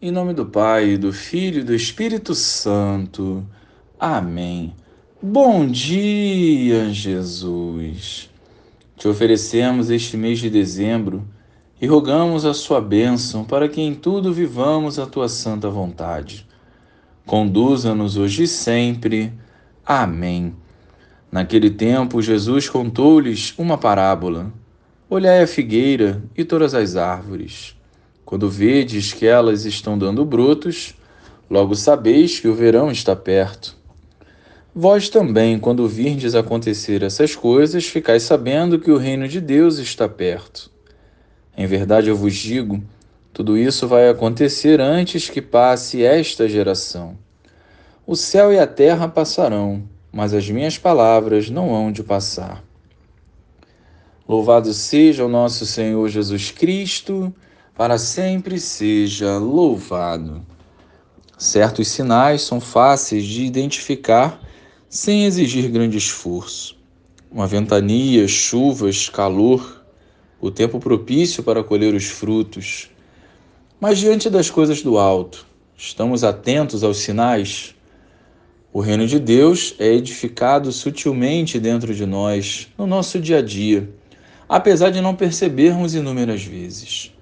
Em nome do Pai, do Filho e do Espírito Santo. Amém. Bom dia, Jesus. Te oferecemos este mês de dezembro e rogamos a sua bênção para que em tudo vivamos a tua santa vontade. Conduza-nos hoje e sempre. Amém. Naquele tempo, Jesus contou-lhes uma parábola. Olhai a figueira e todas as árvores. Quando vedes que elas estão dando brotos, logo sabeis que o verão está perto. Vós também, quando virdes acontecer essas coisas, ficais sabendo que o reino de Deus está perto. Em verdade eu vos digo, tudo isso vai acontecer antes que passe esta geração. O céu e a terra passarão, mas as minhas palavras não hão de passar. Louvado seja o nosso Senhor Jesus Cristo para sempre seja louvado. Certos sinais são fáceis de identificar sem exigir grande esforço. Uma ventania, chuvas, calor, o tempo propício para colher os frutos. Mas diante das coisas do alto, estamos atentos aos sinais? O reino de Deus é edificado sutilmente dentro de nós, no nosso dia a dia, apesar de não percebermos inúmeras vezes.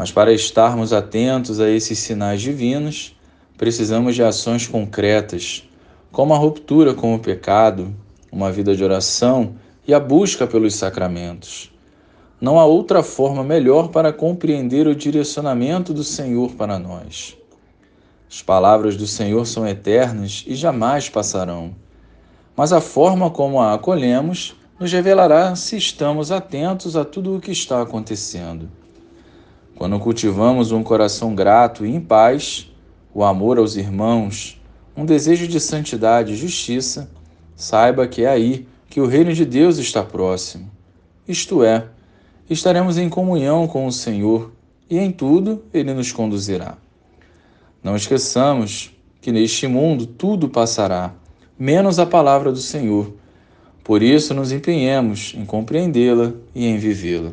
Mas para estarmos atentos a esses sinais divinos, precisamos de ações concretas, como a ruptura com o pecado, uma vida de oração e a busca pelos sacramentos. Não há outra forma melhor para compreender o direcionamento do Senhor para nós. As palavras do Senhor são eternas e jamais passarão, mas a forma como a acolhemos nos revelará se estamos atentos a tudo o que está acontecendo. Quando cultivamos um coração grato e em paz, o amor aos irmãos, um desejo de santidade e justiça, saiba que é aí que o reino de Deus está próximo. Isto é, estaremos em comunhão com o Senhor e em tudo ele nos conduzirá. Não esqueçamos que neste mundo tudo passará, menos a palavra do Senhor. Por isso nos empenhemos em compreendê-la e em vivê-la.